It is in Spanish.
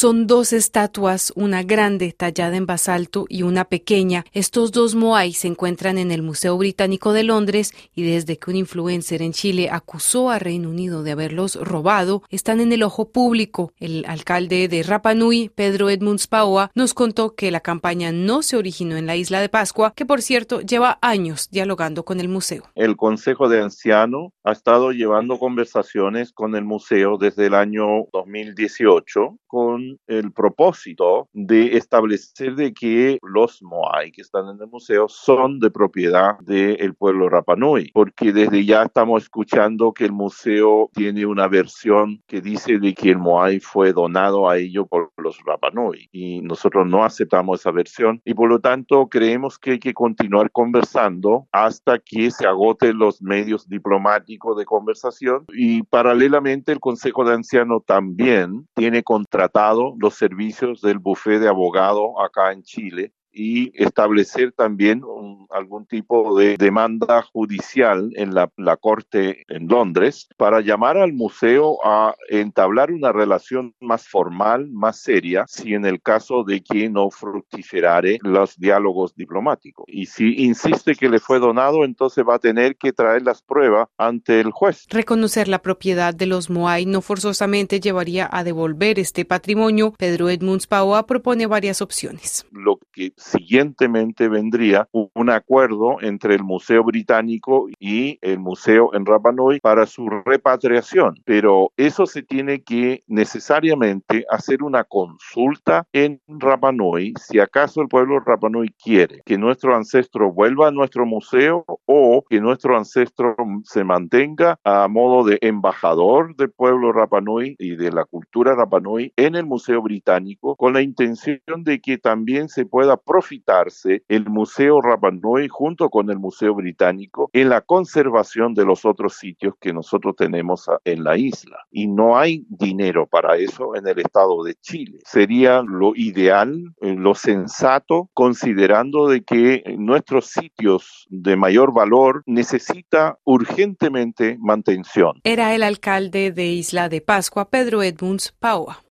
Son dos estatuas, una grande tallada en basalto y una pequeña. Estos dos Moai se encuentran en el Museo Británico de Londres y desde que un influencer en Chile acusó a Reino Unido de haberlos robado, están en el ojo público. El alcalde de Rapa Nui, Pedro Edmunds Paoa, nos contó que la campaña no se originó en la isla de Pascua, que por cierto lleva años dialogando con el museo. El Consejo de Ancianos ha estado llevando conversaciones con el museo desde el año 2018 con el propósito de establecer de que los Moai que están en el museo son de propiedad del pueblo Rapanui, porque desde ya estamos escuchando que el museo tiene una versión que dice de que el Moai fue donado a ello por los Rapanui y nosotros no aceptamos esa versión y por lo tanto creemos que hay que continuar conversando hasta que se agoten los medios diplomáticos de conversación y paralelamente el Consejo de Ancianos también tiene contra los servicios del bufete de abogado acá en Chile y establecer también algún tipo de demanda judicial en la, corte en Londres para llamar al museo a entablar una relación más formal, más seria, si en el caso de que no fructiferare los diálogos diplomáticos. Y si insiste que le fue donado, entonces va a tener que traer las pruebas ante el juez. Reconocer la propiedad de los Moai no forzosamente llevaría a devolver este patrimonio. Pedro Edmunds Paoa propone varias opciones. Lo que siguientemente vendría un acuerdo entre el Museo Británico y el Museo en Rapa Nui para su repatriación, pero eso se tiene que necesariamente hacer una consulta en Rapa Nui si acaso el pueblo Rapa Nui quiere que nuestro ancestro vuelva a nuestro museo o que nuestro ancestro se mantenga a modo de embajador del pueblo Rapa Nui y de la cultura Rapa Nui en el Museo Británico con la intención de que también se pueda profitarse el Museo Junto con el Museo Británico en la conservación de los otros sitios que nosotros tenemos en la isla. Y no hay dinero para eso en el Estado de Chile. Sería lo ideal, eh, lo sensato, considerando de que nuestros sitios de mayor valor necesita urgentemente mantención. Era el alcalde de Isla de Pascua, Pedro Edmunds Paua.